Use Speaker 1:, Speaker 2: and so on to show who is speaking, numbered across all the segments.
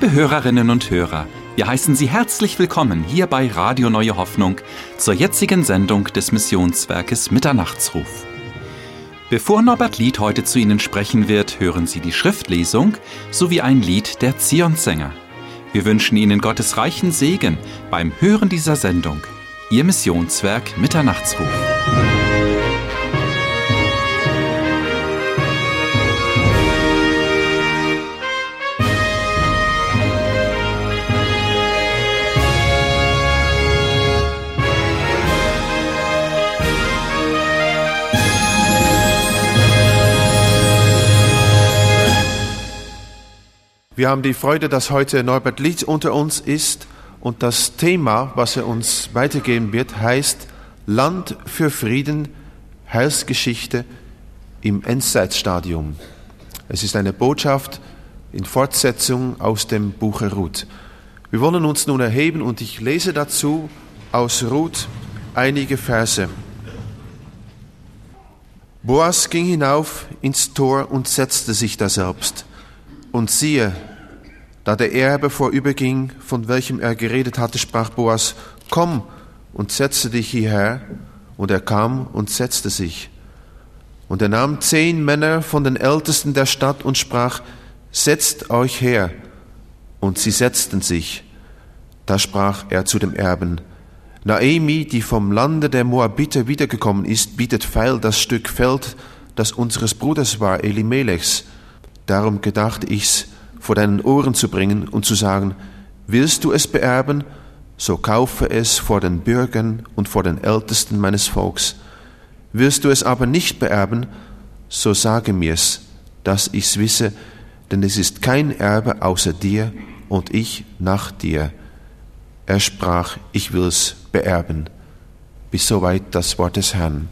Speaker 1: Liebe Hörerinnen und Hörer, wir heißen Sie herzlich willkommen hier bei Radio Neue Hoffnung zur jetzigen Sendung des Missionswerkes Mitternachtsruf. Bevor Norbert Lied heute zu Ihnen sprechen wird, hören Sie die Schriftlesung sowie ein Lied der Zionssänger. Wir wünschen Ihnen Gottes reichen Segen beim Hören dieser Sendung. Ihr Missionswerk Mitternachtsruf.
Speaker 2: Wir haben die Freude, dass heute Norbert Lietz unter uns ist und das Thema, was er uns weitergeben wird, heißt Land für Frieden, Heilsgeschichte im Endzeitstadium. Es ist eine Botschaft in Fortsetzung aus dem Buche Ruth. Wir wollen uns nun erheben und ich lese dazu aus Ruth einige Verse. Boas ging hinauf ins Tor und setzte sich daselbst. Und siehe, da der Erbe vorüberging, von welchem er geredet hatte, sprach Boas, komm und setze dich hierher. Und er kam und setzte sich. Und er nahm zehn Männer von den Ältesten der Stadt und sprach, setzt euch her. Und sie setzten sich. Da sprach er zu dem Erben, Naemi, die vom Lande der Moabiter wiedergekommen ist, bietet feil das Stück Feld, das unseres Bruders war, Elimelechs. Darum gedachte ich's, vor deinen Ohren zu bringen und zu sagen, willst du es beerben, so kaufe es vor den Bürgern und vor den Ältesten meines Volks. Willst du es aber nicht beerben, so sage mir's, dass ich's wisse, denn es ist kein Erbe außer dir und ich nach dir. Er sprach, ich will's beerben. Bis soweit das Wort des Herrn.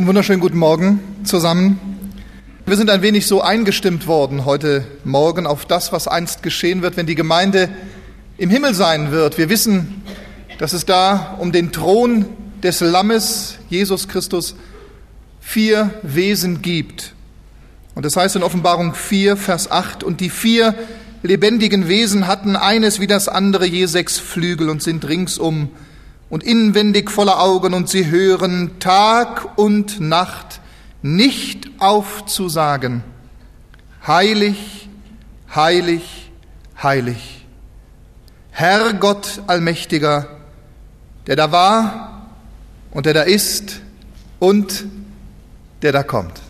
Speaker 3: Einen wunderschönen guten Morgen zusammen. Wir sind ein wenig so eingestimmt worden heute Morgen auf das, was einst geschehen wird, wenn die Gemeinde im Himmel sein wird. Wir wissen, dass es da um den Thron des Lammes, Jesus Christus, vier Wesen gibt. Und das heißt in Offenbarung 4, Vers 8, und die vier lebendigen Wesen hatten eines wie das andere je sechs Flügel und sind ringsum und inwendig voller Augen und sie hören Tag und Nacht nicht aufzusagen. Heilig, heilig, heilig. Herr Gott Allmächtiger, der da war und der da ist und der da kommt.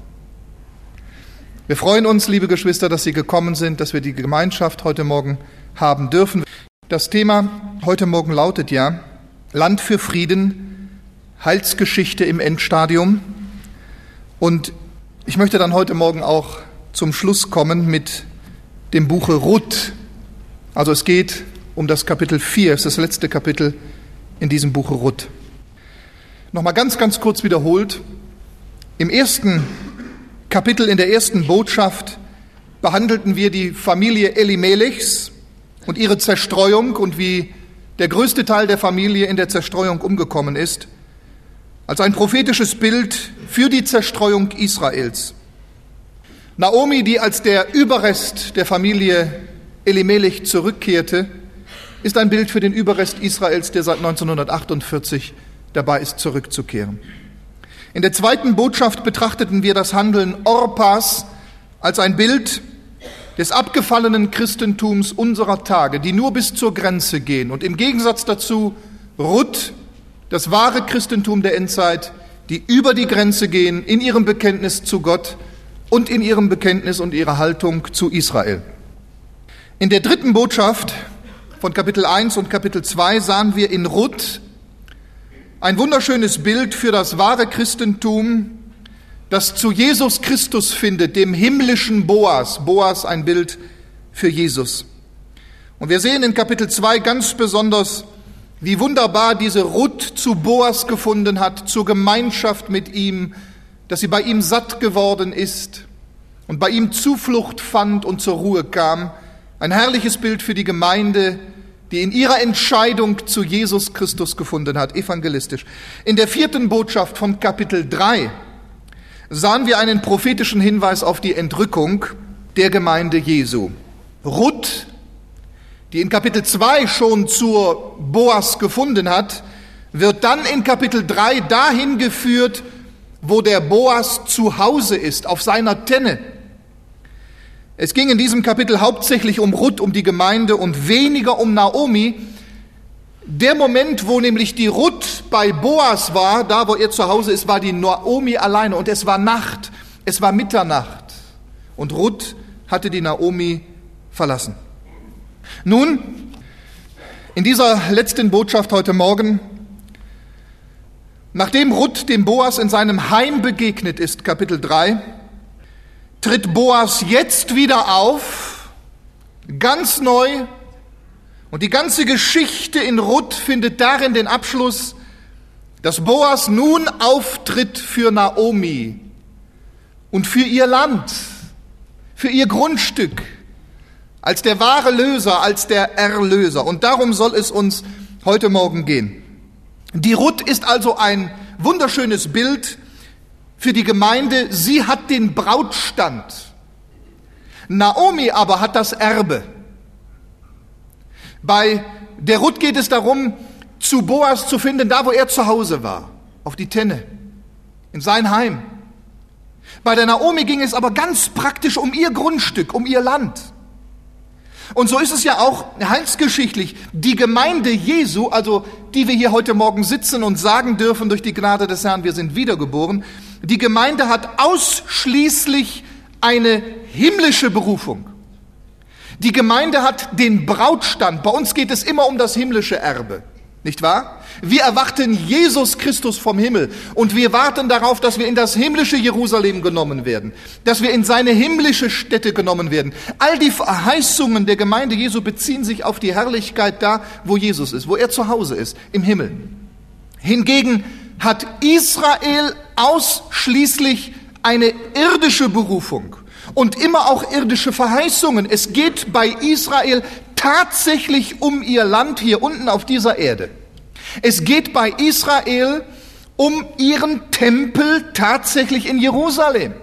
Speaker 3: Wir freuen uns, liebe Geschwister, dass Sie gekommen sind, dass wir die Gemeinschaft heute Morgen haben dürfen. Das Thema heute Morgen lautet ja, Land für Frieden, Heilsgeschichte im Endstadium. Und ich möchte dann heute Morgen auch zum Schluss kommen mit dem Buche Ruth. Also es geht um das Kapitel 4, es ist das letzte Kapitel in diesem Buche Ruth. Nochmal ganz, ganz kurz wiederholt. Im ersten Kapitel, in der ersten Botschaft, behandelten wir die Familie Elimelechs und ihre Zerstreuung und wie der größte Teil der Familie in der Zerstreuung umgekommen ist, als ein prophetisches Bild für die Zerstreuung Israels. Naomi, die als der Überrest der Familie Elimelech zurückkehrte, ist ein Bild für den Überrest Israels, der seit 1948 dabei ist, zurückzukehren. In der zweiten Botschaft betrachteten wir das Handeln Orpas als ein Bild des abgefallenen Christentums unserer Tage, die nur bis zur Grenze gehen. Und im Gegensatz dazu Ruth, das wahre Christentum der Endzeit, die über die Grenze gehen in ihrem Bekenntnis zu Gott und in ihrem Bekenntnis und ihrer Haltung zu Israel. In der dritten Botschaft von Kapitel 1 und Kapitel 2 sahen wir in Ruth ein wunderschönes Bild für das wahre Christentum, das zu Jesus Christus findet, dem himmlischen Boas. Boas ein Bild für Jesus. Und wir sehen in Kapitel 2 ganz besonders, wie wunderbar diese Ruth zu Boas gefunden hat, zur Gemeinschaft mit ihm, dass sie bei ihm satt geworden ist und bei ihm Zuflucht fand und zur Ruhe kam. Ein herrliches Bild für die Gemeinde, die in ihrer Entscheidung zu Jesus Christus gefunden hat, evangelistisch. In der vierten Botschaft von Kapitel 3 sahen wir einen prophetischen Hinweis auf die Entrückung der Gemeinde Jesu. Ruth, die in Kapitel 2 schon zur Boas gefunden hat, wird dann in Kapitel 3 dahin geführt, wo der Boas zu Hause ist, auf seiner Tenne. Es ging in diesem Kapitel hauptsächlich um Ruth, um die Gemeinde und weniger um Naomi, der Moment, wo nämlich die Ruth bei Boas war, da wo er zu Hause ist, war die Naomi alleine und es war Nacht, es war Mitternacht und Ruth hatte die Naomi verlassen. Nun, in dieser letzten Botschaft heute Morgen, nachdem Ruth dem Boas in seinem Heim begegnet ist, Kapitel 3, tritt Boas jetzt wieder auf, ganz neu und die ganze Geschichte in Ruth findet darin den Abschluss, dass Boas nun auftritt für Naomi und für ihr Land, für ihr Grundstück, als der wahre Löser, als der Erlöser. Und darum soll es uns heute Morgen gehen. Die Ruth ist also ein wunderschönes Bild für die Gemeinde. Sie hat den Brautstand. Naomi aber hat das Erbe. Bei der Ruth geht es darum, zu Boas zu finden, da wo er zu Hause war, auf die Tenne, in sein Heim. Bei der Naomi ging es aber ganz praktisch um ihr Grundstück, um ihr Land. Und so ist es ja auch heilsgeschichtlich. Die Gemeinde Jesu, also die wir hier heute Morgen sitzen und sagen dürfen durch die Gnade des Herrn, wir sind wiedergeboren, die Gemeinde hat ausschließlich eine himmlische Berufung. Die Gemeinde hat den Brautstand. Bei uns geht es immer um das himmlische Erbe. Nicht wahr? Wir erwarten Jesus Christus vom Himmel und wir warten darauf, dass wir in das himmlische Jerusalem genommen werden, dass wir in seine himmlische Stätte genommen werden. All die Verheißungen der Gemeinde Jesu beziehen sich auf die Herrlichkeit da, wo Jesus ist, wo er zu Hause ist, im Himmel. Hingegen hat Israel ausschließlich eine irdische Berufung und immer auch irdische Verheißungen. Es geht bei Israel tatsächlich um ihr Land hier unten auf dieser Erde. Es geht bei Israel um ihren Tempel tatsächlich in Jerusalem.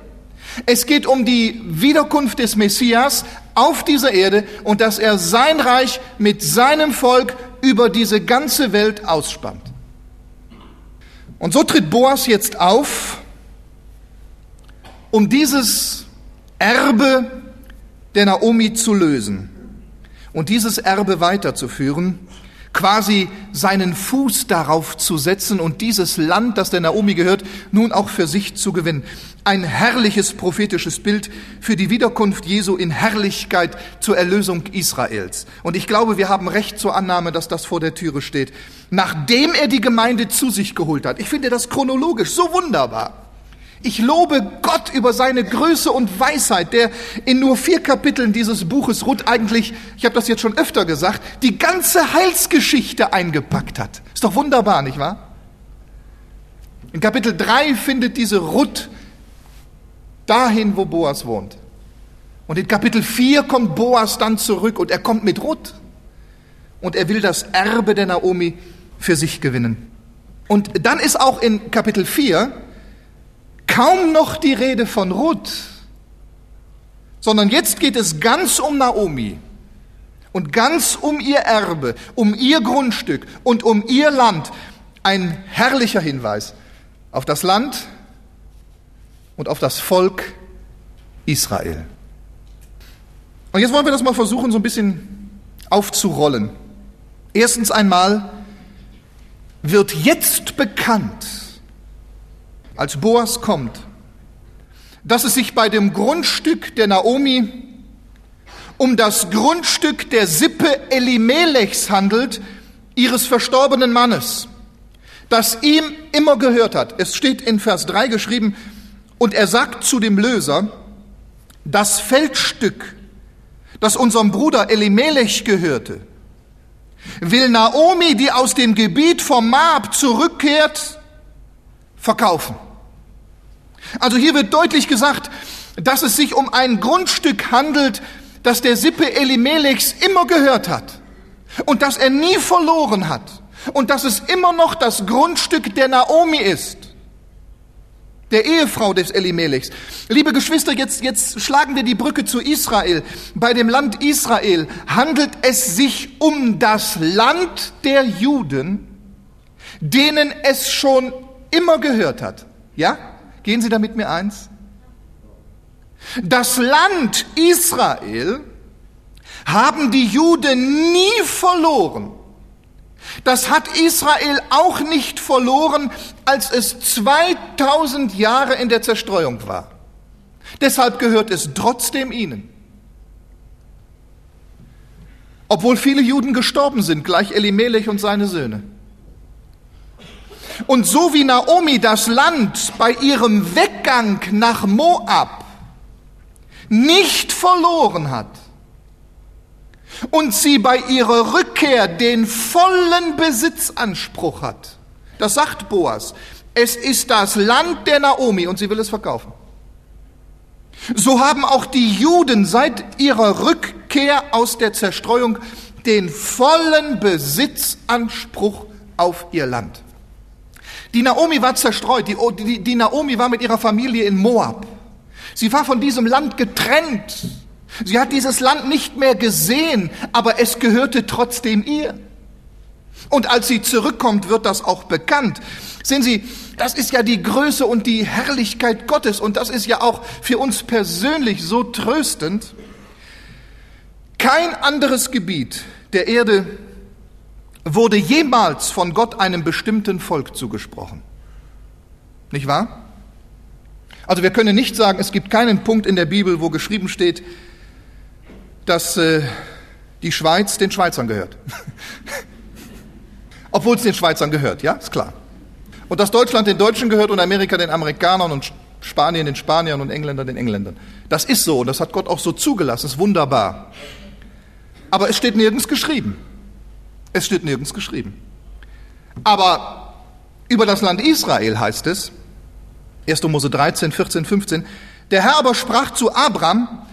Speaker 3: Es geht um die Wiederkunft des Messias auf dieser Erde und dass er sein Reich mit seinem Volk über diese ganze Welt ausspannt. Und so tritt Boas jetzt auf, um dieses Erbe der Naomi zu lösen und dieses Erbe weiterzuführen, quasi seinen Fuß darauf zu setzen und dieses Land, das der Naomi gehört, nun auch für sich zu gewinnen. Ein herrliches prophetisches Bild für die Wiederkunft Jesu in Herrlichkeit zur Erlösung Israels. Und ich glaube, wir haben recht zur Annahme, dass das vor der Türe steht. Nachdem er die Gemeinde zu sich geholt hat. Ich finde das chronologisch so wunderbar. Ich lobe Gott über seine Größe und Weisheit, der in nur vier Kapiteln dieses Buches Ruth eigentlich, ich habe das jetzt schon öfter gesagt, die ganze Heilsgeschichte eingepackt hat. Ist doch wunderbar, nicht wahr? In Kapitel 3 findet diese Ruth dahin, wo Boas wohnt. Und in Kapitel 4 kommt Boas dann zurück und er kommt mit Ruth. Und er will das Erbe der Naomi für sich gewinnen. Und dann ist auch in Kapitel 4 kaum noch die Rede von Ruth, sondern jetzt geht es ganz um Naomi und ganz um ihr Erbe, um ihr Grundstück und um ihr Land. Ein herrlicher Hinweis auf das Land und auf das Volk Israel. Und jetzt wollen wir das mal versuchen, so ein bisschen aufzurollen. Erstens einmal wird jetzt bekannt, als Boas kommt, dass es sich bei dem Grundstück der Naomi um das Grundstück der Sippe Elimelechs handelt, ihres verstorbenen Mannes, das ihm immer gehört hat. Es steht in Vers 3 geschrieben, und er sagt zu dem Löser, das Feldstück, das unserem Bruder Elimelech gehörte, will Naomi, die aus dem Gebiet vom Moab zurückkehrt, verkaufen. Also hier wird deutlich gesagt, dass es sich um ein Grundstück handelt, das der Sippe Elimelechs immer gehört hat und das er nie verloren hat und dass es immer noch das Grundstück der Naomi ist, der Ehefrau des Elimelechs. Liebe Geschwister, jetzt, jetzt schlagen wir die Brücke zu Israel. Bei dem Land Israel handelt es sich um das Land der Juden, denen es schon immer gehört hat. Ja? Gehen Sie da mit mir eins? Das Land Israel haben die Juden nie verloren. Das hat Israel auch nicht verloren, als es 2000 Jahre in der Zerstreuung war. Deshalb gehört es trotzdem ihnen. Obwohl viele Juden gestorben sind, gleich Elimelech und seine Söhne. Und so wie Naomi das Land bei ihrem Weggang nach Moab nicht verloren hat und sie bei ihrer Rückkehr den vollen Besitzanspruch hat, das sagt Boas, es ist das Land der Naomi und sie will es verkaufen. So haben auch die Juden seit ihrer Rückkehr aus der Zerstreuung den vollen Besitzanspruch auf ihr Land. Die Naomi war zerstreut. Die, die, die Naomi war mit ihrer Familie in Moab. Sie war von diesem Land getrennt. Sie hat dieses Land nicht mehr gesehen, aber es gehörte trotzdem ihr. Und als sie zurückkommt, wird das auch bekannt. Sehen Sie, das ist ja die Größe und die Herrlichkeit Gottes und das ist ja auch für uns persönlich so tröstend. Kein anderes Gebiet der Erde wurde jemals von Gott einem bestimmten Volk zugesprochen. Nicht wahr? Also wir können nicht sagen, es gibt keinen Punkt in der Bibel, wo geschrieben steht, dass äh, die Schweiz den Schweizern gehört. Obwohl es den Schweizern gehört, ja, ist klar. Und dass Deutschland den Deutschen gehört und Amerika den Amerikanern und Spanien den Spaniern und Engländer den Engländern. Das ist so und das hat Gott auch so zugelassen, ist wunderbar. Aber es steht nirgends geschrieben. Es steht nirgends geschrieben. Aber über das Land Israel heißt es, 1. Mose 13, 14, 15. Der Herr aber sprach zu Abram,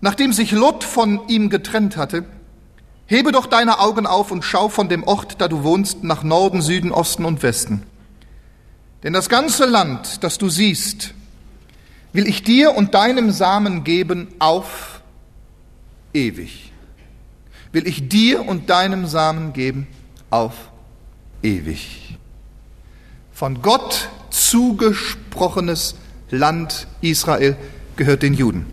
Speaker 3: nachdem sich Lot von ihm getrennt hatte, Hebe doch deine Augen auf und schau von dem Ort, da du wohnst, nach Norden, Süden, Osten und Westen. Denn das ganze Land, das du siehst, will ich dir und deinem Samen geben auf ewig. Will ich dir und deinem Samen geben auf ewig. Von Gott zugesprochenes Land Israel gehört den Juden.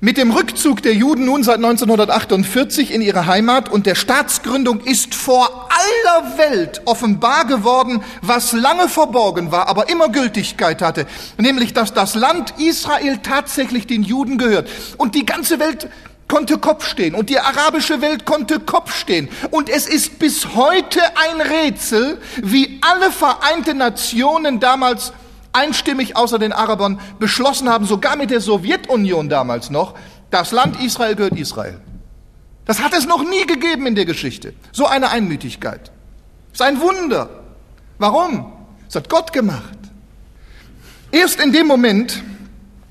Speaker 3: Mit dem Rückzug der Juden nun seit 1948 in ihre Heimat und der Staatsgründung ist vor aller Welt offenbar geworden, was lange verborgen war, aber immer Gültigkeit hatte, nämlich dass das Land Israel tatsächlich den Juden gehört. Und die ganze Welt konnte Kopf stehen und die arabische Welt konnte Kopf stehen. Und es ist bis heute ein Rätsel, wie alle Vereinten Nationen damals einstimmig außer den Arabern beschlossen haben, sogar mit der Sowjetunion damals noch, das Land Israel gehört Israel. Das hat es noch nie gegeben in der Geschichte. So eine Einmütigkeit. Das ist ein Wunder. Warum? Das hat Gott gemacht. Erst in dem Moment,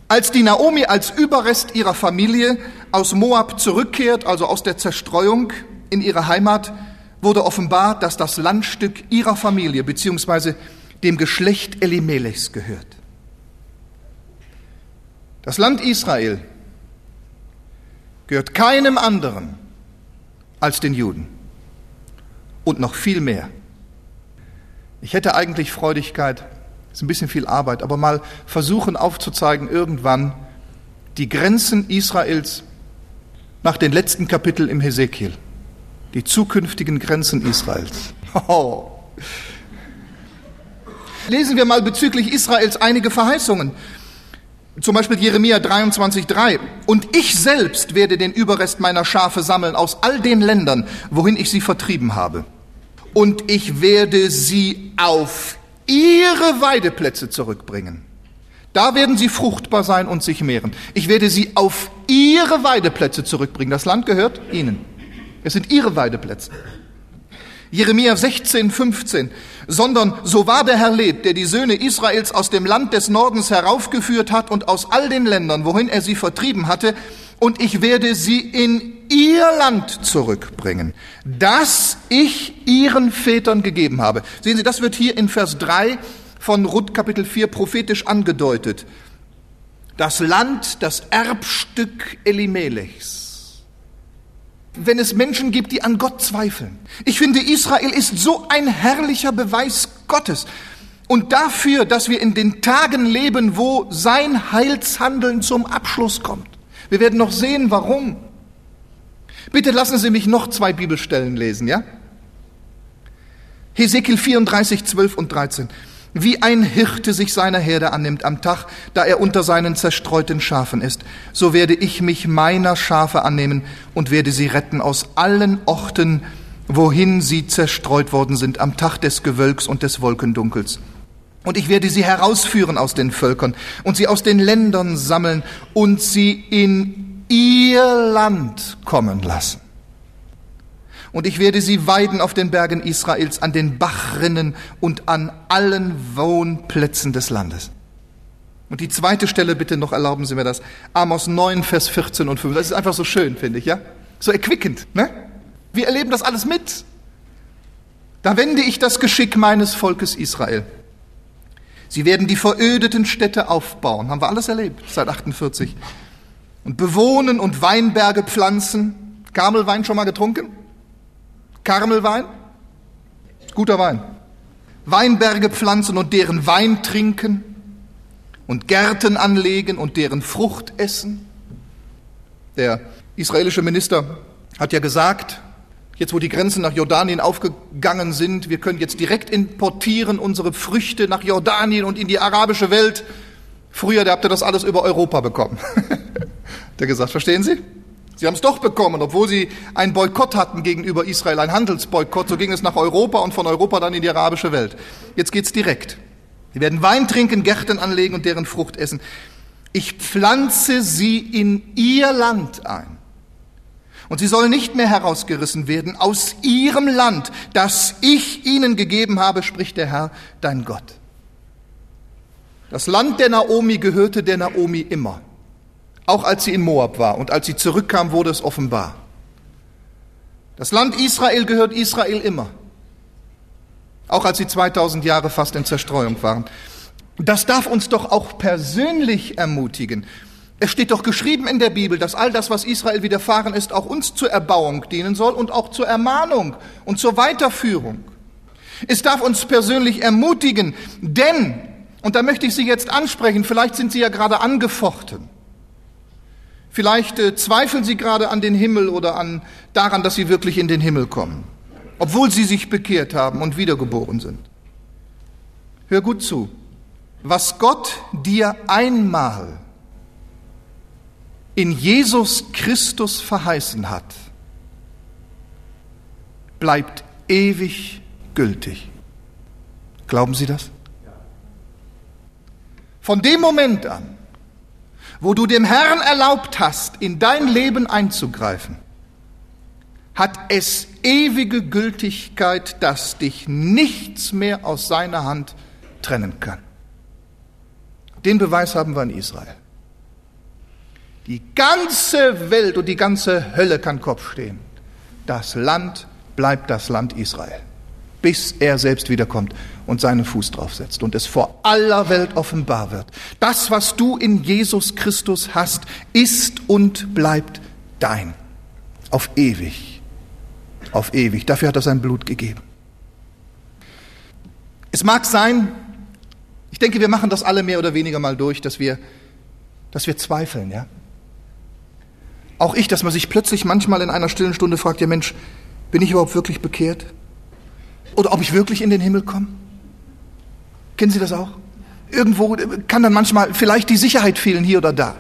Speaker 3: als die Naomi als Überrest ihrer Familie aus Moab zurückkehrt, also aus der Zerstreuung in ihre Heimat, wurde offenbar, dass das Landstück ihrer Familie beziehungsweise dem Geschlecht Elimelechs gehört. Das Land Israel gehört keinem anderen als den Juden und noch viel mehr. Ich hätte eigentlich Freudigkeit, ist ein bisschen viel Arbeit, aber mal versuchen aufzuzeigen irgendwann die Grenzen Israels nach den letzten Kapiteln im Hesekiel, die zukünftigen Grenzen Israels. Oh. Lesen wir mal bezüglich Israels einige Verheißungen. Zum Beispiel Jeremia 23,3. Und ich selbst werde den Überrest meiner Schafe sammeln aus all den Ländern, wohin ich sie vertrieben habe. Und ich werde sie auf ihre Weideplätze zurückbringen. Da werden sie fruchtbar sein und sich mehren. Ich werde sie auf ihre Weideplätze zurückbringen. Das Land gehört ihnen. Es sind ihre Weideplätze. Jeremia 16, 15, sondern so war der Herr lebt, der die Söhne Israels aus dem Land des Nordens heraufgeführt hat und aus all den Ländern, wohin er sie vertrieben hatte, und ich werde sie in ihr Land zurückbringen, das ich ihren Vätern gegeben habe. Sehen Sie, das wird hier in Vers 3 von Ruth Kapitel 4 prophetisch angedeutet. Das Land, das Erbstück Elimelechs wenn es Menschen gibt, die an Gott zweifeln. Ich finde, Israel ist so ein herrlicher Beweis Gottes. Und dafür, dass wir in den Tagen leben, wo sein Heilshandeln zum Abschluss kommt. Wir werden noch sehen, warum. Bitte lassen Sie mich noch zwei Bibelstellen lesen, ja? Hesekiel 34, 12 und 13 wie ein Hirte sich seiner Herde annimmt am Tag, da er unter seinen zerstreuten Schafen ist, so werde ich mich meiner Schafe annehmen und werde sie retten aus allen Orten, wohin sie zerstreut worden sind am Tag des Gewölks und des Wolkendunkels. Und ich werde sie herausführen aus den Völkern und sie aus den Ländern sammeln und sie in ihr Land kommen lassen und ich werde sie weiden auf den Bergen Israels, an den Bachrinnen und an allen Wohnplätzen des Landes. Und die zweite Stelle, bitte noch erlauben Sie mir das, Amos 9, Vers 14 und 15. Das ist einfach so schön, finde ich, ja? So erquickend, ne? Wir erleben das alles mit. Da wende ich das Geschick meines Volkes Israel. Sie werden die verödeten Städte aufbauen. Haben wir alles erlebt seit 48. Und bewohnen und Weinberge pflanzen. Kamelwein schon mal getrunken? Karmelwein, guter Wein. Weinberge pflanzen und deren Wein trinken und Gärten anlegen und deren Frucht essen. Der israelische Minister hat ja gesagt, jetzt wo die Grenzen nach Jordanien aufgegangen sind, wir können jetzt direkt importieren unsere Früchte nach Jordanien und in die arabische Welt. Früher, der habt ihr das alles über Europa bekommen. der gesagt, verstehen Sie? Sie haben es doch bekommen, obwohl sie einen Boykott hatten gegenüber Israel, einen Handelsboykott. So ging es nach Europa und von Europa dann in die arabische Welt. Jetzt geht's direkt. Sie werden Wein trinken, Gärten anlegen und deren Frucht essen. Ich pflanze sie in ihr Land ein. Und sie sollen nicht mehr herausgerissen werden aus ihrem Land, das ich ihnen gegeben habe, spricht der Herr, dein Gott. Das Land der Naomi gehörte der Naomi immer. Auch als sie in Moab war und als sie zurückkam, wurde es offenbar. Das Land Israel gehört Israel immer. Auch als sie 2000 Jahre fast in Zerstreuung waren. Das darf uns doch auch persönlich ermutigen. Es steht doch geschrieben in der Bibel, dass all das, was Israel widerfahren ist, auch uns zur Erbauung dienen soll und auch zur Ermahnung und zur Weiterführung. Es darf uns persönlich ermutigen, denn, und da möchte ich Sie jetzt ansprechen, vielleicht sind Sie ja gerade angefochten. Vielleicht äh, zweifeln Sie gerade an den Himmel oder an, daran, dass Sie wirklich in den Himmel kommen, obwohl Sie sich bekehrt haben und wiedergeboren sind. Hör gut zu. Was Gott dir einmal in Jesus Christus verheißen hat, bleibt ewig gültig. Glauben Sie das? Von dem Moment an, wo du dem Herrn erlaubt hast, in dein Leben einzugreifen, hat es ewige Gültigkeit, dass dich nichts mehr aus seiner Hand trennen kann. Den Beweis haben wir in Israel. Die ganze Welt und die ganze Hölle kann Kopf stehen. Das Land bleibt das Land Israel, bis er selbst wiederkommt und seinen Fuß draufsetzt und es vor aller Welt offenbar wird. Das, was du in Jesus Christus hast, ist und bleibt dein. Auf ewig. Auf ewig. Dafür hat er sein Blut gegeben. Es mag sein, ich denke, wir machen das alle mehr oder weniger mal durch, dass wir, dass wir zweifeln, ja. Auch ich, dass man sich plötzlich manchmal in einer stillen Stunde fragt, ja Mensch, bin ich überhaupt wirklich bekehrt? Oder ob ich wirklich in den Himmel komme? Kennen Sie das auch? Irgendwo kann dann manchmal vielleicht die Sicherheit fehlen hier oder da.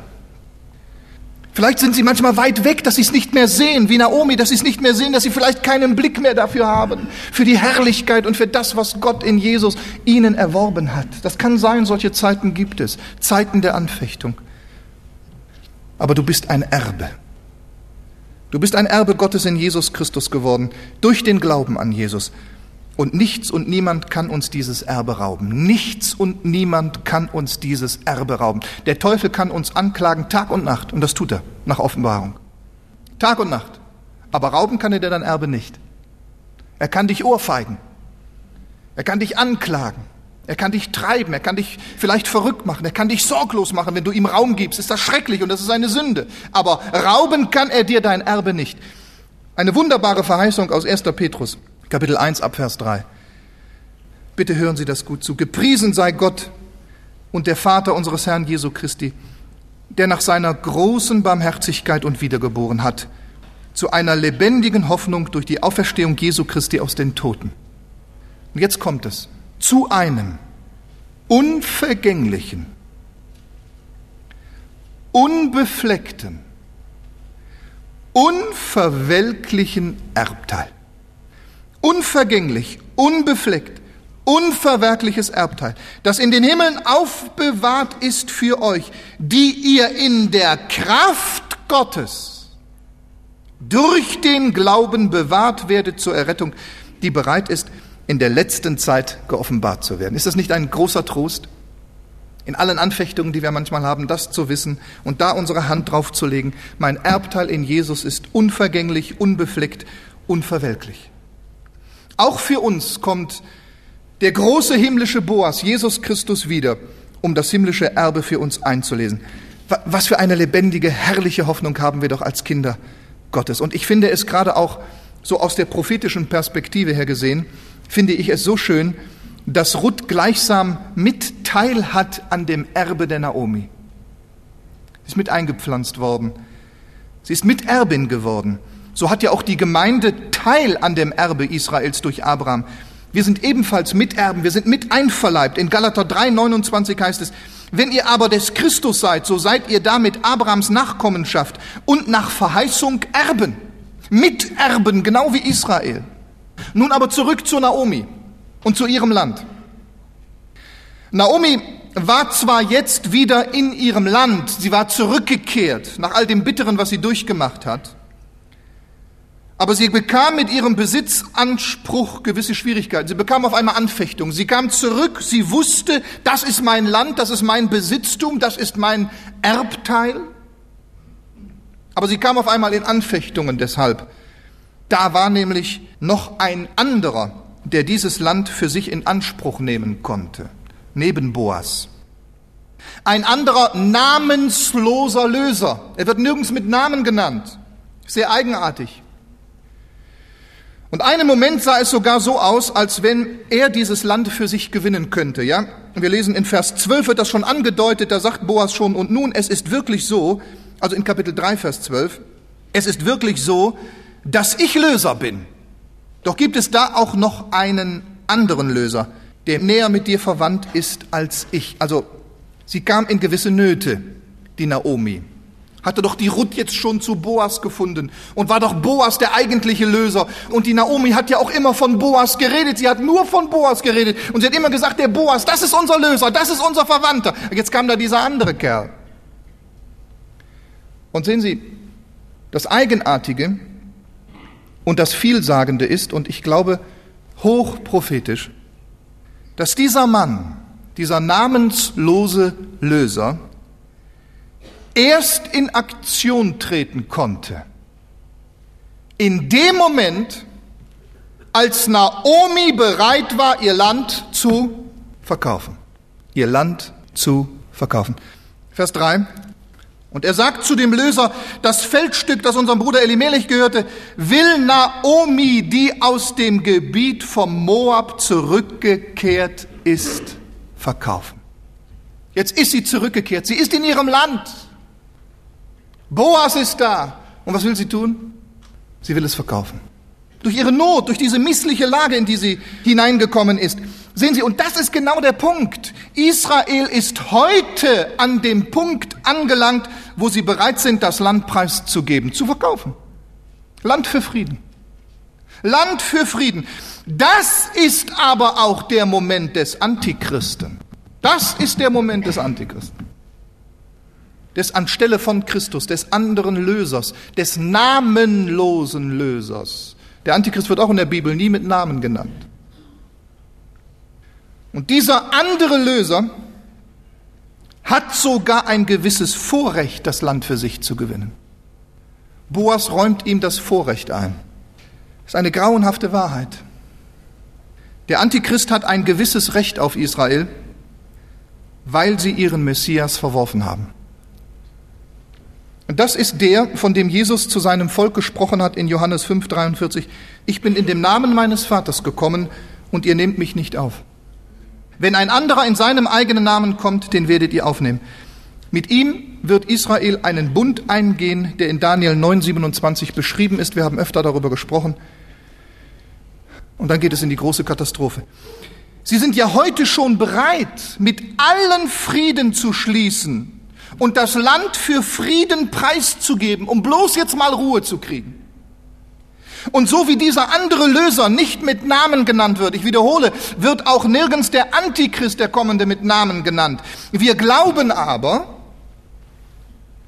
Speaker 3: Vielleicht sind sie manchmal weit weg, dass sie es nicht mehr sehen, wie Naomi, dass sie es nicht mehr sehen, dass sie vielleicht keinen Blick mehr dafür haben, für die Herrlichkeit und für das, was Gott in Jesus ihnen erworben hat. Das kann sein, solche Zeiten gibt es, Zeiten der Anfechtung. Aber du bist ein Erbe. Du bist ein Erbe Gottes in Jesus Christus geworden, durch den Glauben an Jesus. Und nichts und niemand kann uns dieses Erbe rauben. Nichts und niemand kann uns dieses Erbe rauben. Der Teufel kann uns anklagen Tag und Nacht, und das tut er nach Offenbarung. Tag und Nacht. Aber rauben kann er dir dein Erbe nicht. Er kann dich ohrfeigen. Er kann dich anklagen. Er kann dich treiben, er kann dich vielleicht verrückt machen, er kann dich sorglos machen, wenn du ihm Raum gibst. Ist das schrecklich und das ist eine Sünde. Aber rauben kann er dir dein Erbe nicht. Eine wunderbare Verheißung aus 1. Petrus, Kapitel 1 ab Vers 3. Bitte hören Sie das gut zu. Gepriesen sei Gott und der Vater unseres Herrn Jesu Christi, der nach seiner großen Barmherzigkeit und wiedergeboren hat, zu einer lebendigen Hoffnung durch die Auferstehung Jesu Christi aus den Toten. Und jetzt kommt es zu einem unvergänglichen, unbefleckten, unverwelklichen Erbteil. Unvergänglich, unbefleckt, unverwerkliches Erbteil, das in den Himmeln aufbewahrt ist für euch, die ihr in der Kraft Gottes durch den Glauben bewahrt werdet zur Errettung, die bereit ist, in der letzten Zeit geoffenbart zu werden. Ist das nicht ein großer Trost? In allen Anfechtungen, die wir manchmal haben, das zu wissen und da unsere Hand drauf zu legen. Mein Erbteil in Jesus ist unvergänglich, unbefleckt, unverwelklich. Auch für uns kommt der große himmlische Boas, Jesus Christus, wieder, um das himmlische Erbe für uns einzulesen. Was für eine lebendige, herrliche Hoffnung haben wir doch als Kinder Gottes. Und ich finde es gerade auch so aus der prophetischen Perspektive her gesehen, finde ich es so schön, dass Ruth gleichsam mit Teil hat an dem Erbe der Naomi. Sie ist mit eingepflanzt worden. Sie ist Miterbin geworden. So hat ja auch die Gemeinde Teil an dem Erbe Israels durch Abraham. Wir sind ebenfalls Miterben, wir sind mit einverleibt. In Galater 3, 29 heißt es, wenn ihr aber des Christus seid, so seid ihr damit Abrahams Nachkommenschaft und nach Verheißung Erben. Miterben, genau wie Israel. Nun aber zurück zu Naomi und zu ihrem Land. Naomi war zwar jetzt wieder in ihrem Land, sie war zurückgekehrt nach all dem Bitteren, was sie durchgemacht hat, Aber sie bekam mit ihrem Besitzanspruch gewisse Schwierigkeiten. Sie bekam auf einmal Anfechtungen. Sie kam zurück, sie wusste, das ist mein Land, das ist mein Besitztum, das ist mein Erbteil. Aber sie kam auf einmal in Anfechtungen deshalb. Da war nämlich noch ein anderer, der dieses Land für sich in Anspruch nehmen konnte, neben Boas. Ein anderer namensloser Löser. Er wird nirgends mit Namen genannt. Sehr eigenartig. Und einen Moment sah es sogar so aus, als wenn er dieses Land für sich gewinnen könnte, ja? Wir lesen in Vers 12 wird das schon angedeutet, da sagt Boas schon, und nun, es ist wirklich so, also in Kapitel 3, Vers 12, es ist wirklich so, dass ich Löser bin. Doch gibt es da auch noch einen anderen Löser, der näher mit dir verwandt ist als ich. Also, sie kam in gewisse Nöte, die Naomi hatte doch die Ruth jetzt schon zu Boas gefunden und war doch Boas der eigentliche Löser. Und die Naomi hat ja auch immer von Boas geredet. Sie hat nur von Boas geredet. Und sie hat immer gesagt, der Boas, das ist unser Löser, das ist unser Verwandter. Jetzt kam da dieser andere Kerl. Und sehen Sie, das Eigenartige und das Vielsagende ist, und ich glaube hochprophetisch, dass dieser Mann, dieser namenslose Löser, erst in Aktion treten konnte. In dem Moment, als Naomi bereit war, ihr Land zu verkaufen. Ihr Land zu verkaufen. Vers 3. Und er sagt zu dem Löser, das Feldstück, das unserem Bruder Elimelech gehörte, will Naomi, die aus dem Gebiet vom Moab zurückgekehrt ist, verkaufen. Jetzt ist sie zurückgekehrt. Sie ist in ihrem Land. Boas ist da. Und was will sie tun? Sie will es verkaufen. Durch ihre Not, durch diese missliche Lage, in die sie hineingekommen ist. Sehen Sie, und das ist genau der Punkt. Israel ist heute an dem Punkt angelangt, wo sie bereit sind, das Land preiszugeben, zu verkaufen. Land für Frieden. Land für Frieden. Das ist aber auch der Moment des Antichristen. Das ist der Moment des Antichristen des anstelle von Christus, des anderen Lösers, des namenlosen Lösers. Der Antichrist wird auch in der Bibel nie mit Namen genannt. Und dieser andere Löser hat sogar ein gewisses Vorrecht, das Land für sich zu gewinnen. Boas räumt ihm das Vorrecht ein. Das ist eine grauenhafte Wahrheit. Der Antichrist hat ein gewisses Recht auf Israel, weil sie ihren Messias verworfen haben. Das ist der, von dem Jesus zu seinem Volk gesprochen hat in Johannes 5, 43. Ich bin in dem Namen meines Vaters gekommen und ihr nehmt mich nicht auf. Wenn ein anderer in seinem eigenen Namen kommt, den werdet ihr aufnehmen. Mit ihm wird Israel einen Bund eingehen, der in Daniel 9, 27 beschrieben ist. Wir haben öfter darüber gesprochen. Und dann geht es in die große Katastrophe. Sie sind ja heute schon bereit, mit allen Frieden zu schließen, und das Land für Frieden preiszugeben, um bloß jetzt mal Ruhe zu kriegen. Und so wie dieser andere Löser nicht mit Namen genannt wird, ich wiederhole, wird auch nirgends der Antichrist, der Kommende, mit Namen genannt. Wir glauben aber,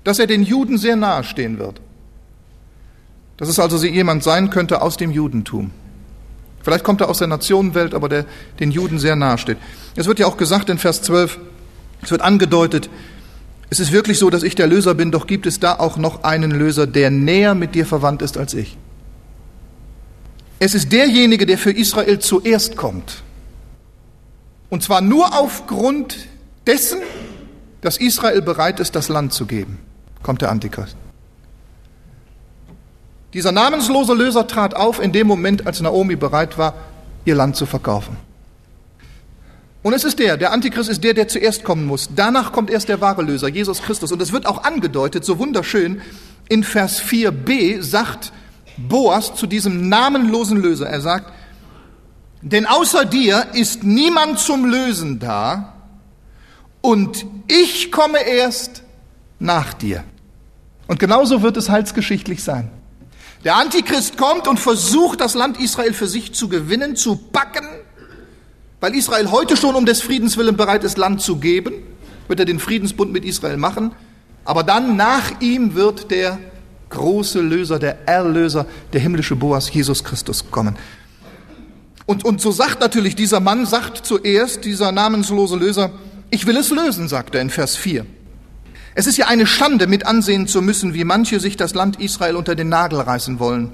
Speaker 3: dass er den Juden sehr nahe stehen wird. Dass es also jemand sein könnte aus dem Judentum. Vielleicht kommt er aus der Nationenwelt, aber der den Juden sehr nahe steht. Es wird ja auch gesagt in Vers 12, es wird angedeutet, es ist wirklich so, dass ich der Löser bin, doch gibt es da auch noch einen Löser, der näher mit dir verwandt ist als ich. Es ist derjenige, der für Israel zuerst kommt. Und zwar nur aufgrund dessen, dass Israel bereit ist, das Land zu geben, kommt der Antichrist. Dieser namenslose Löser trat auf in dem Moment, als Naomi bereit war, ihr Land zu verkaufen. Und es ist der, der Antichrist ist der, der zuerst kommen muss. Danach kommt erst der wahre Löser, Jesus Christus. Und es wird auch angedeutet, so wunderschön, in Vers 4b sagt Boas zu diesem namenlosen Löser, er sagt, denn außer dir ist niemand zum Lösen da und ich komme erst nach dir. Und genauso wird es heilsgeschichtlich sein. Der Antichrist kommt und versucht, das Land Israel für sich zu gewinnen, zu packen, weil Israel heute schon um des Friedens willen bereit ist, Land zu geben, wird er den Friedensbund mit Israel machen. Aber dann nach ihm wird der große Löser, der Erlöser, der himmlische Boas, Jesus Christus kommen. Und, und so sagt natürlich dieser Mann, sagt zuerst dieser namenslose Löser, ich will es lösen, sagt er in Vers 4. Es ist ja eine Schande, mit ansehen zu müssen, wie manche sich das Land Israel unter den Nagel reißen wollen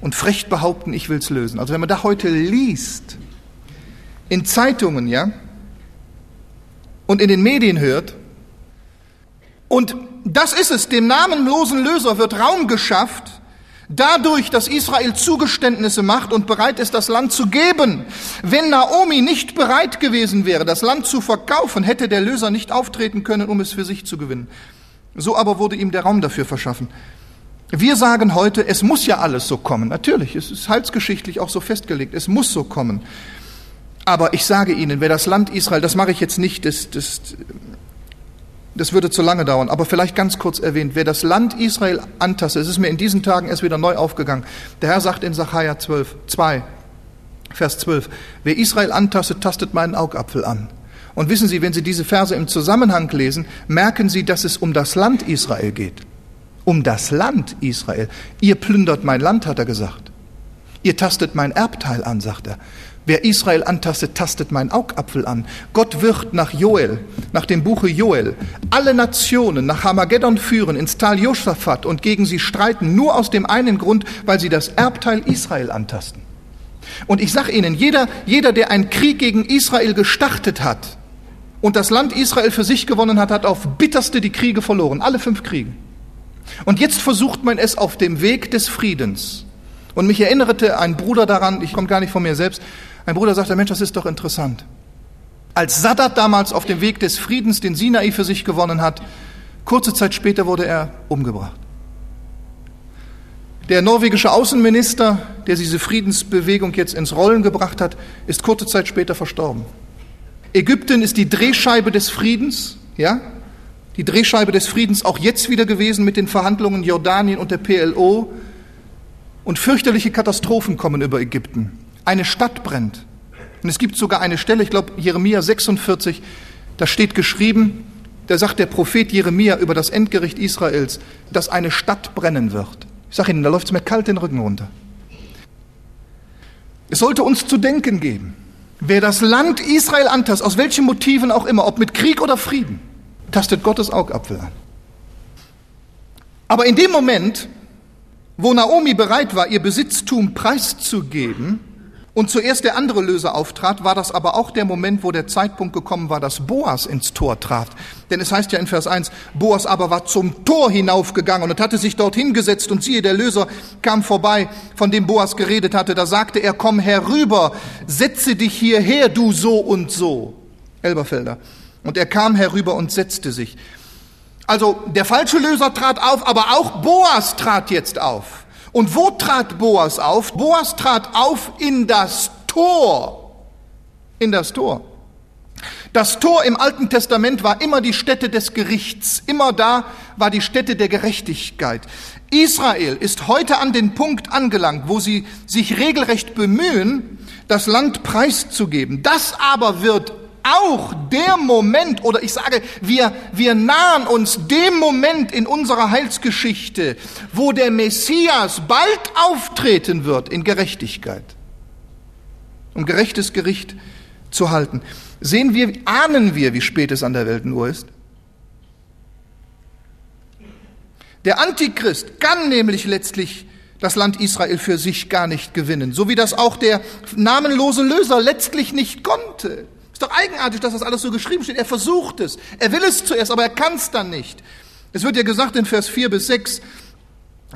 Speaker 3: und frech behaupten, ich will es lösen. Also wenn man da heute liest, in Zeitungen, ja, und in den Medien hört, und das ist es, dem namenlosen Löser wird Raum geschafft, dadurch, dass Israel Zugeständnisse macht und bereit ist, das Land zu geben. Wenn Naomi nicht bereit gewesen wäre, das Land zu verkaufen, hätte der Löser nicht auftreten können, um es für sich zu gewinnen. So aber wurde ihm der Raum dafür verschaffen. Wir sagen heute, es muss ja alles so kommen. Natürlich, es ist heilsgeschichtlich auch so festgelegt, es muss so kommen. Aber ich sage Ihnen, wer das Land Israel, das mache ich jetzt nicht, das, das, das würde zu lange dauern, aber vielleicht ganz kurz erwähnt, wer das Land Israel antastet, es ist mir in diesen Tagen erst wieder neu aufgegangen. Der Herr sagt in Sacharja 12, 2, Vers 12, wer Israel antastet, tastet meinen Augapfel an. Und wissen Sie, wenn Sie diese Verse im Zusammenhang lesen, merken Sie, dass es um das Land Israel geht. Um das Land Israel. Ihr plündert mein Land, hat er gesagt. Ihr tastet mein Erbteil an, sagt er. Wer Israel antastet, tastet mein Augapfel an. Gott wird nach Joel, nach dem Buche Joel, alle Nationen nach Hamageddon führen, ins Tal Josaphat und gegen sie streiten, nur aus dem einen Grund, weil sie das Erbteil Israel antasten. Und ich sage Ihnen, jeder, jeder, der einen Krieg gegen Israel gestartet hat und das Land Israel für sich gewonnen hat, hat auf bitterste die Kriege verloren, alle fünf Kriege. Und jetzt versucht man es auf dem Weg des Friedens. Und mich erinnerte ein Bruder daran, ich komme gar nicht von mir selbst, ein Bruder sagte, Mensch, das ist doch interessant. Als Sadat damals auf dem Weg des Friedens den Sinai für sich gewonnen hat, kurze Zeit später wurde er umgebracht. Der norwegische Außenminister, der diese Friedensbewegung jetzt ins Rollen gebracht hat, ist kurze Zeit später verstorben. Ägypten ist die Drehscheibe des Friedens, ja? Die Drehscheibe des Friedens auch jetzt wieder gewesen mit den Verhandlungen Jordanien und der PLO. Und fürchterliche Katastrophen kommen über Ägypten. Eine Stadt brennt. Und es gibt sogar eine Stelle, ich glaube Jeremia 46, da steht geschrieben, da sagt der Prophet Jeremia über das Endgericht Israels, dass eine Stadt brennen wird. Ich sage Ihnen, da läuft es mir kalt den Rücken runter. Es sollte uns zu denken geben, wer das Land Israel antastet, aus welchen Motiven auch immer, ob mit Krieg oder Frieden, tastet Gottes Augapfel an. Aber in dem Moment, wo Naomi bereit war, ihr Besitztum preiszugeben, und zuerst der andere Löser auftrat, war das aber auch der Moment, wo der Zeitpunkt gekommen war, dass Boas ins Tor trat. Denn es heißt ja in Vers 1, Boas aber war zum Tor hinaufgegangen und hatte sich dort hingesetzt und siehe, der Löser kam vorbei, von dem Boas geredet hatte. Da sagte er, komm herüber, setze dich hierher, du so und so. Elberfelder. Und er kam herüber und setzte sich. Also der falsche Löser trat auf, aber auch Boas trat jetzt auf. Und wo trat Boas auf? Boas trat auf in das Tor. In das Tor. Das Tor im Alten Testament war immer die Stätte des Gerichts. Immer da war die Stätte der Gerechtigkeit. Israel ist heute an den Punkt angelangt, wo sie sich regelrecht bemühen, das Land preiszugeben. Das aber wird auch der Moment, oder ich sage, wir, wir nahen uns dem Moment in unserer Heilsgeschichte, wo der Messias bald auftreten wird in Gerechtigkeit, um gerechtes Gericht zu halten. Sehen wir, ahnen wir, wie spät es an der Weltenuhr ist? Der Antichrist kann nämlich letztlich das Land Israel für sich gar nicht gewinnen, so wie das auch der namenlose Löser letztlich nicht konnte. Doch eigenartig, dass das alles so geschrieben steht. Er versucht es. Er will es zuerst, aber er kann es dann nicht. Es wird ja gesagt in Vers 4 bis 6,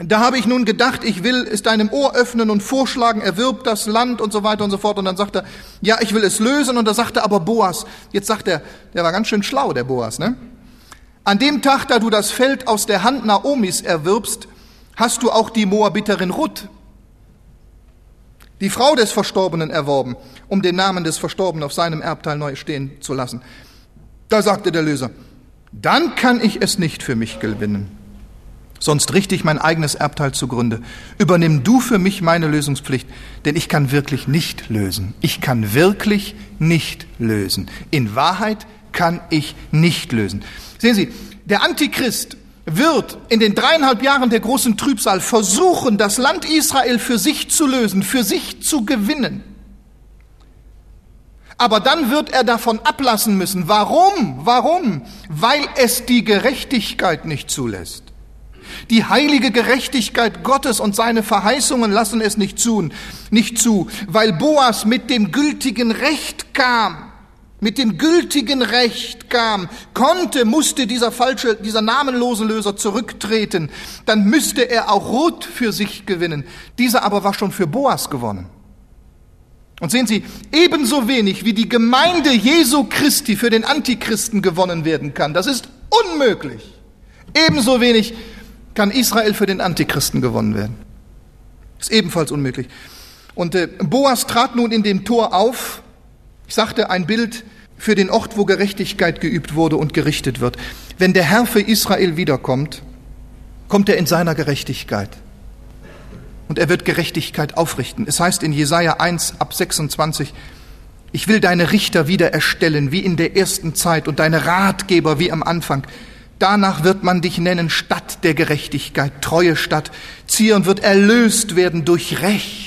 Speaker 3: da habe ich nun gedacht, ich will es deinem Ohr öffnen und vorschlagen, erwirb das Land und so weiter und so fort. Und dann sagt er, ja, ich will es lösen. Und da sagt er aber Boas, jetzt sagt er, der war ganz schön schlau, der Boas, ne? An dem Tag, da du das Feld aus der Hand Naomis erwirbst, hast du auch die Moabiterin Ruth die Frau des Verstorbenen erworben, um den Namen des Verstorbenen auf seinem Erbteil neu stehen zu lassen. Da sagte der Löser, dann kann ich es nicht für mich gewinnen. Sonst richte ich mein eigenes Erbteil zugrunde. Übernimm du für mich meine Lösungspflicht, denn ich kann wirklich nicht lösen. Ich kann wirklich nicht lösen. In Wahrheit kann ich nicht lösen. Sehen Sie, der Antichrist wird in den dreieinhalb Jahren der großen Trübsal versuchen, das Land Israel für sich zu lösen, für sich zu gewinnen. Aber dann wird er davon ablassen müssen. Warum? Warum? Weil es die Gerechtigkeit nicht zulässt. Die heilige Gerechtigkeit Gottes und seine Verheißungen lassen es nicht zu, nicht zu, weil Boas mit dem gültigen Recht kam mit dem gültigen Recht kam, konnte, musste dieser falsche, dieser namenlose Löser zurücktreten, dann müsste er auch Ruth für sich gewinnen. Dieser aber war schon für Boas gewonnen. Und sehen Sie, ebenso wenig wie die Gemeinde Jesu Christi für den Antichristen gewonnen werden kann, das ist unmöglich. Ebenso wenig kann Israel für den Antichristen gewonnen werden. Ist ebenfalls unmöglich. Und äh, Boas trat nun in dem Tor auf, ich sagte ein Bild für den Ort, wo Gerechtigkeit geübt wurde und gerichtet wird. Wenn der Herr für Israel wiederkommt, kommt er in seiner Gerechtigkeit. Und er wird Gerechtigkeit aufrichten. Es heißt in Jesaja 1 ab 26, ich will deine Richter wiedererstellen, wie in der ersten Zeit, und deine Ratgeber wie am Anfang. Danach wird man dich nennen Stadt der Gerechtigkeit, treue Stadt. Zion wird erlöst werden durch Recht.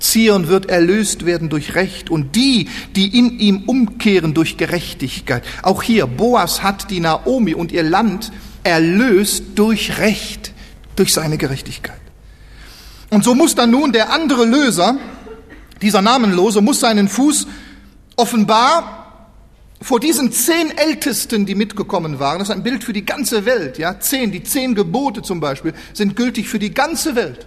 Speaker 3: Zion wird erlöst werden durch Recht und die, die in ihm umkehren durch Gerechtigkeit. Auch hier, Boas hat die Naomi und ihr Land erlöst durch Recht, durch seine Gerechtigkeit. Und so muss dann nun der andere Löser, dieser Namenlose, muss seinen Fuß offenbar vor diesen zehn Ältesten, die mitgekommen waren, das ist ein Bild für die ganze Welt, ja, zehn, die zehn Gebote zum Beispiel, sind gültig für die ganze Welt.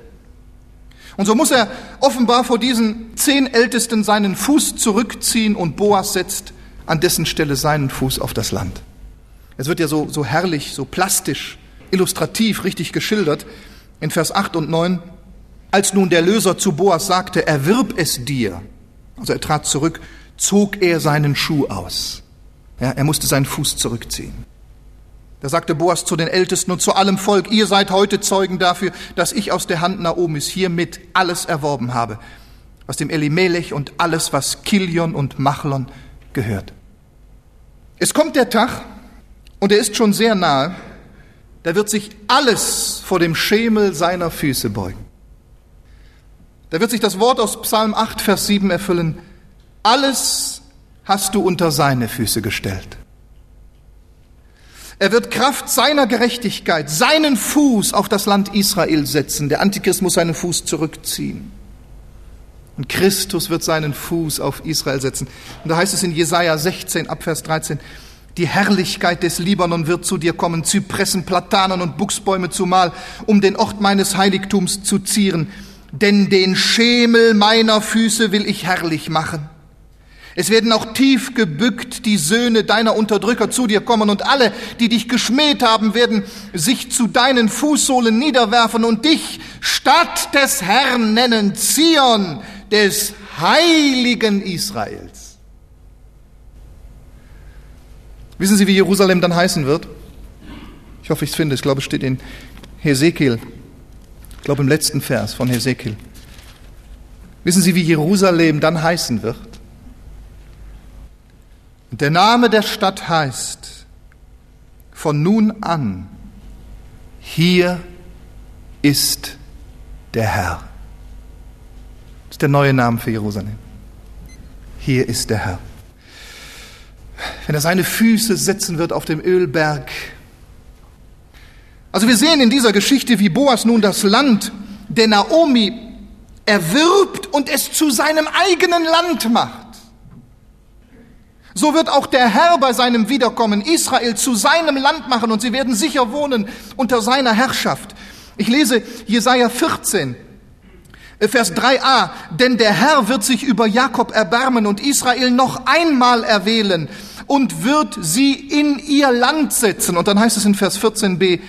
Speaker 3: Und so muss er offenbar vor diesen zehn Ältesten seinen Fuß zurückziehen und Boas setzt an dessen Stelle seinen Fuß auf das Land. Es wird ja so, so herrlich, so plastisch, illustrativ richtig geschildert in Vers 8 und 9. Als nun der Löser zu Boas sagte, erwirb es dir, also er trat zurück, zog er seinen Schuh aus. Ja, er musste seinen Fuß zurückziehen. Da sagte Boas zu den Ältesten und zu allem Volk, ihr seid heute Zeugen dafür, dass ich aus der Hand Naomis hiermit alles erworben habe, aus dem Elimelech und alles, was Kilion und Machlon gehört. Es kommt der Tag, und er ist schon sehr nahe, da wird sich alles vor dem Schemel seiner Füße beugen. Da wird sich das Wort aus Psalm 8, Vers 7 erfüllen, alles hast du unter seine Füße gestellt. Er wird Kraft seiner Gerechtigkeit seinen Fuß auf das Land Israel setzen. Der Antichrist muss seinen Fuß zurückziehen. Und Christus wird seinen Fuß auf Israel setzen. Und da heißt es in Jesaja 16, Abvers 13, die Herrlichkeit des Libanon wird zu dir kommen, Zypressen, Platanen und Buchsbäume zumal, um den Ort meines Heiligtums zu zieren. Denn den Schemel meiner Füße will ich herrlich machen. Es werden auch tief gebückt die Söhne deiner Unterdrücker zu dir kommen und alle, die dich geschmäht haben, werden sich zu deinen Fußsohlen niederwerfen und dich Stadt des Herrn nennen, Zion des heiligen Israels. Wissen Sie, wie Jerusalem dann heißen wird? Ich hoffe, ich es finde. Ich glaube, es steht in Hesekiel. Ich glaube, im letzten Vers von Hesekiel. Wissen Sie, wie Jerusalem dann heißen wird? Und der Name der Stadt heißt von nun an, hier ist der Herr. Das ist der neue Name für Jerusalem. Hier ist der Herr. Wenn er seine Füße setzen wird auf dem Ölberg. Also wir sehen in dieser Geschichte, wie Boas nun das Land der Naomi erwirbt und es zu seinem eigenen Land macht. So wird auch der Herr bei seinem Wiederkommen Israel zu seinem Land machen und sie werden sicher wohnen unter seiner Herrschaft. Ich lese Jesaja 14, äh, Vers 3a. Denn der Herr wird sich über Jakob erbarmen und Israel noch einmal erwählen und wird sie in ihr Land setzen. Und dann heißt es in Vers 14b,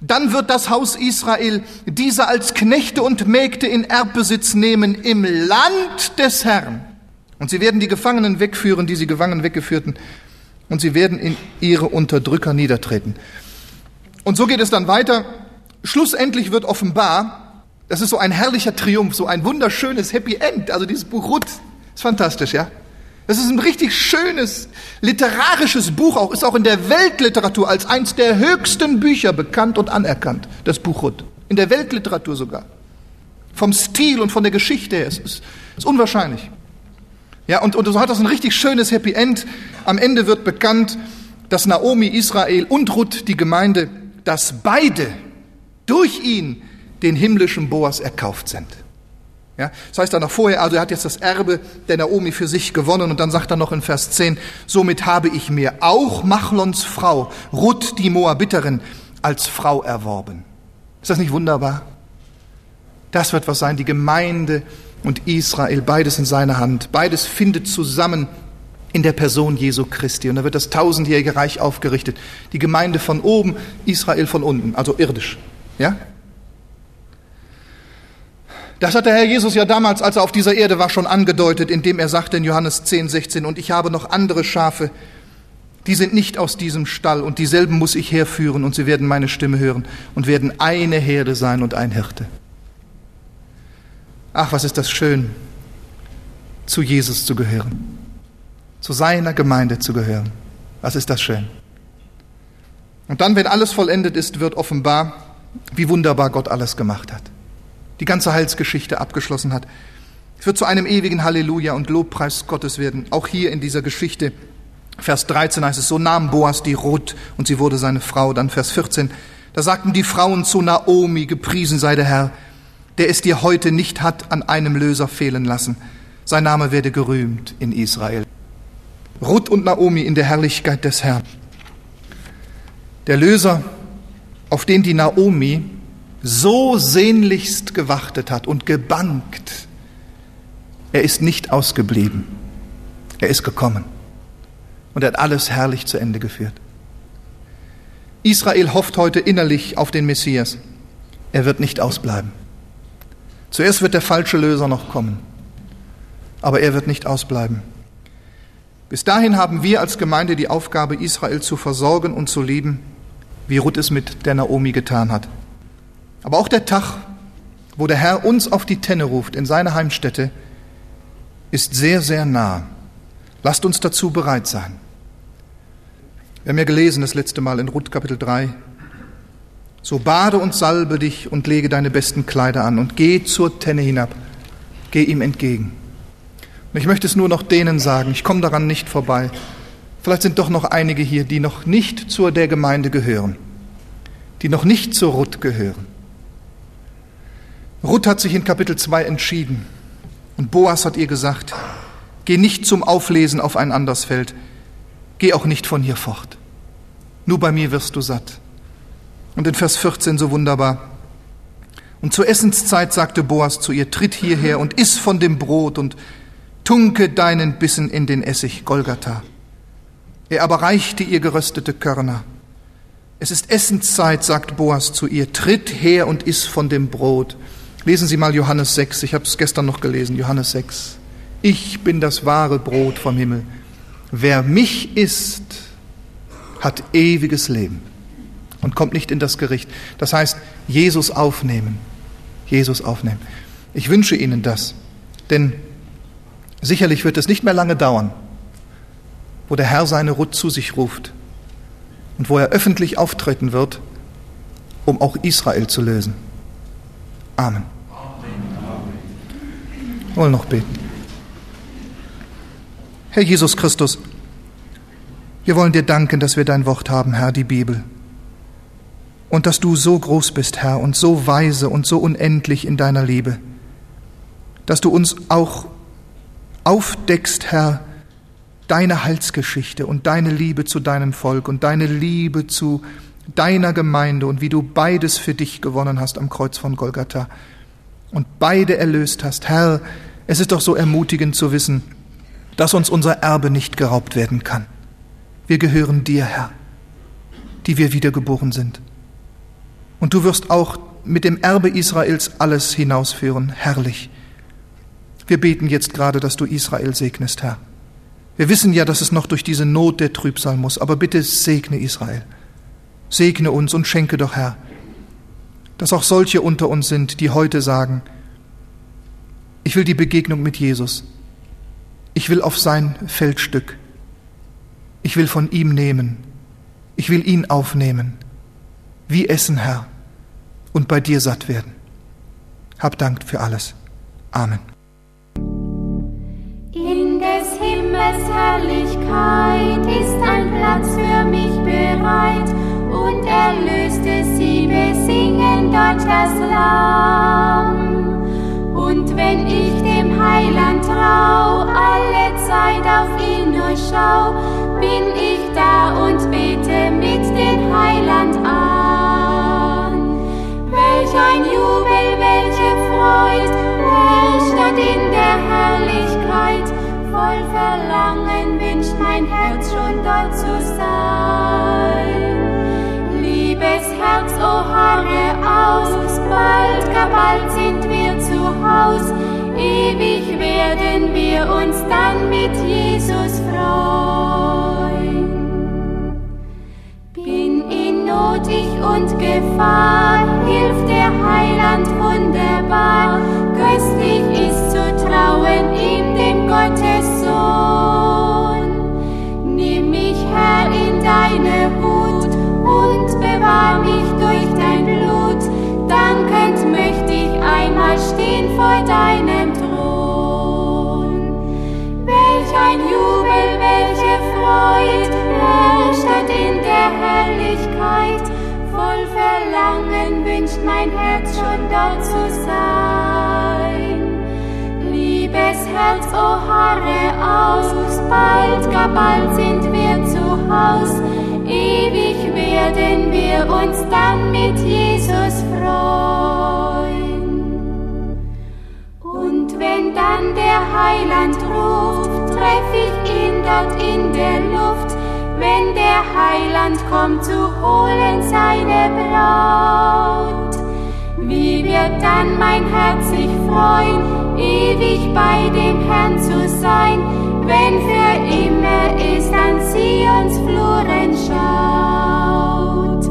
Speaker 3: dann wird das Haus Israel diese als Knechte und Mägde in Erbbesitz nehmen im Land des Herrn. Und sie werden die Gefangenen wegführen, die sie gefangen weggeführten, und sie werden in ihre Unterdrücker niedertreten. Und so geht es dann weiter. Schlussendlich wird offenbar, das ist so ein herrlicher Triumph, so ein wunderschönes Happy End. Also dieses Buch Ruth ist fantastisch, ja. Das ist ein richtig schönes literarisches Buch, auch ist auch in der Weltliteratur als eins der höchsten Bücher bekannt und anerkannt, das Buch Ruth. In der Weltliteratur sogar. Vom Stil und von der Geschichte her. Es ist, ist unwahrscheinlich. Ja, und, und so hat das ein richtig schönes Happy End. Am Ende wird bekannt, dass Naomi, Israel und Ruth, die Gemeinde, dass beide durch ihn den himmlischen Boas erkauft sind. Ja, das heißt dann noch vorher, also er hat jetzt das Erbe der Naomi für sich gewonnen und dann sagt er noch in Vers 10, somit habe ich mir auch Machlons Frau, Ruth die Moabiterin, als Frau erworben. Ist das nicht wunderbar? Das wird was sein, die Gemeinde und Israel, beides in seiner Hand, beides findet zusammen in der Person Jesu Christi. Und da wird das tausendjährige Reich aufgerichtet. Die Gemeinde von oben, Israel von unten, also irdisch. Ja? Das hat der Herr Jesus ja damals, als er auf dieser Erde war, schon angedeutet, indem er sagte in Johannes 10, 16, und ich habe noch andere Schafe, die sind nicht aus diesem Stall, und dieselben muss ich herführen, und sie werden meine Stimme hören und werden eine Herde sein und ein Hirte. Ach, was ist das schön, zu Jesus zu gehören, zu seiner Gemeinde zu gehören. Was ist das schön. Und dann, wenn alles vollendet ist, wird offenbar, wie wunderbar Gott alles gemacht hat die ganze Heilsgeschichte abgeschlossen hat. Es wird zu einem ewigen Halleluja und Lobpreis Gottes werden. Auch hier in dieser Geschichte, Vers 13 heißt es, so nahm Boas die Ruth und sie wurde seine Frau. Dann Vers 14, da sagten die Frauen zu Naomi, gepriesen sei der Herr, der es dir heute nicht hat an einem Löser fehlen lassen. Sein Name werde gerühmt in Israel. Ruth und Naomi in der Herrlichkeit des Herrn. Der Löser, auf den die Naomi so sehnlichst gewartet hat und gebangt, er ist nicht ausgeblieben. Er ist gekommen. Und er hat alles herrlich zu Ende geführt. Israel hofft heute innerlich auf den Messias. Er wird nicht ausbleiben. Zuerst wird der falsche Löser noch kommen. Aber er wird nicht ausbleiben. Bis dahin haben wir als Gemeinde die Aufgabe, Israel zu versorgen und zu lieben, wie Ruth es mit der Naomi getan hat. Aber auch der Tag, wo der Herr uns auf die Tenne ruft in seine Heimstätte, ist sehr, sehr nah. Lasst uns dazu bereit sein. Wir haben ja gelesen das letzte Mal in Ruth Kapitel 3. So bade und salbe dich und lege deine besten Kleider an und geh zur Tenne hinab. Geh ihm entgegen. Und ich möchte es nur noch denen sagen, ich komme daran nicht vorbei. Vielleicht sind doch noch einige hier, die noch nicht zur der Gemeinde gehören, die noch nicht zur Ruth gehören Ruth hat sich in Kapitel 2 entschieden und Boas hat ihr gesagt, geh nicht zum Auflesen auf ein anderes Feld, geh auch nicht von hier fort. Nur bei mir wirst du satt. Und in Vers 14 so wunderbar. Und zur Essenszeit sagte Boas zu ihr, tritt hierher und iss von dem Brot und tunke deinen Bissen in den Essig Golgatha. Er aber reichte ihr geröstete Körner. Es ist Essenszeit, sagt Boas zu ihr, tritt her und iss von dem Brot. Lesen Sie mal Johannes 6, ich habe es gestern noch gelesen, Johannes 6. Ich bin das wahre Brot vom Himmel. Wer mich isst, hat ewiges Leben und kommt nicht in das Gericht. Das heißt, Jesus aufnehmen. Jesus aufnehmen. Ich wünsche Ihnen das, denn sicherlich wird es nicht mehr lange dauern, wo der Herr seine Ruth zu sich ruft und wo er öffentlich auftreten wird, um auch Israel zu lösen. Amen. Wir wollen noch beten. Herr Jesus Christus, wir wollen dir danken, dass wir dein Wort haben, Herr, die Bibel. Und dass du so groß bist, Herr, und so weise und so unendlich in deiner Liebe, dass du uns auch aufdeckst, Herr, deine Heilsgeschichte und deine Liebe zu deinem Volk und deine Liebe zu deiner Gemeinde und wie du beides für dich gewonnen hast am Kreuz von Golgatha und beide erlöst hast. Herr, es ist doch so ermutigend zu wissen, dass uns unser Erbe nicht geraubt werden kann. Wir gehören dir, Herr, die wir wiedergeboren sind. Und du wirst auch mit dem Erbe Israels alles hinausführen, herrlich. Wir beten jetzt gerade, dass du Israel segnest, Herr. Wir wissen ja, dass es noch durch diese Not der Trübsal muss, aber bitte segne Israel. Segne uns und schenke doch, Herr, dass auch solche unter uns sind, die heute sagen, ich will die Begegnung mit Jesus. Ich will auf sein Feldstück. Ich will von ihm nehmen. Ich will ihn aufnehmen. Wie essen, Herr, und bei dir satt werden. Hab Dank für alles. Amen.
Speaker 4: In des Himmels Herrlichkeit ist ein Platz für mich bereit und erlöste sie besingen dort das Lamm. Und wenn ich dem Heiland trau, alle Zeit auf ihn nur schau, bin ich da und bete mit den Heiland ewig werden wir uns dann mit Jesus freuen. Bin in Not ich und Gefahr, hilft der Heiland wunderbar, köstlich ist zu trauen ihm, dem Gottes Sohn. Nimm mich, Herr, in deine Hut und bewahr mich durch dein Blut, dankend möchte ich einmal stehen vor deinem Herrlichkeit, voll Verlangen wünscht mein Herz schon dort zu sein. Liebes Herz, o oh, harre aus, bald, gar bald sind wir zu Haus, ewig werden wir uns dann mit Jesus freuen. Und wenn dann der Heiland ruft, treff ich ihn dort in der Luft, wenn der Heiland kommt zu holen seine Braut. Wie wird dann mein Herz sich freuen, ewig bei dem Herrn zu sein, wenn für immer ist an Sions Fluren schaut.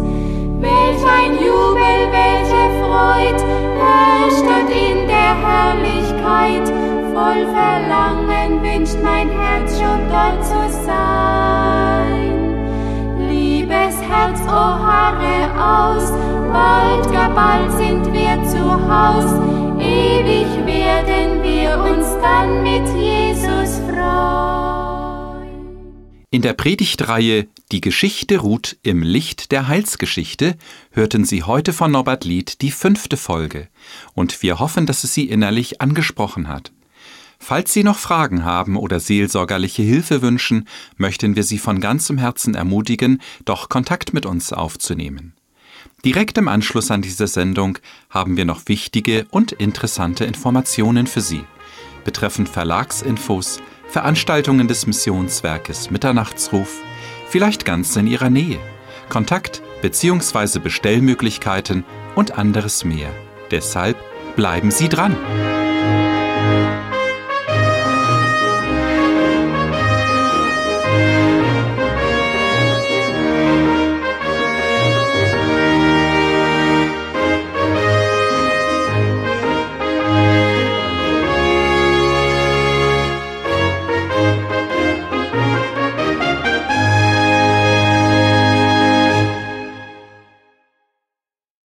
Speaker 4: Welch ein Jubel, welche Freud, herrscht dort in der Herrlichkeit, voll Verlangen wünscht mein Herz schon dort zu harre aus, bald, gar bald sind wir zu Haus, ewig werden wir uns dann mit Jesus freuen.
Speaker 1: In der Predigtreihe Die Geschichte ruht im Licht der Heilsgeschichte hörten Sie heute von Norbert Lied die fünfte Folge und wir hoffen, dass es Sie innerlich angesprochen hat. Falls Sie noch Fragen haben oder seelsorgerliche Hilfe wünschen, möchten wir Sie von ganzem Herzen ermutigen, doch Kontakt mit uns aufzunehmen. Direkt im Anschluss an diese Sendung haben wir noch wichtige und interessante Informationen für Sie betreffend Verlagsinfos, Veranstaltungen des Missionswerkes Mitternachtsruf, vielleicht ganz in Ihrer Nähe, Kontakt bzw. Bestellmöglichkeiten und anderes mehr. Deshalb bleiben Sie dran!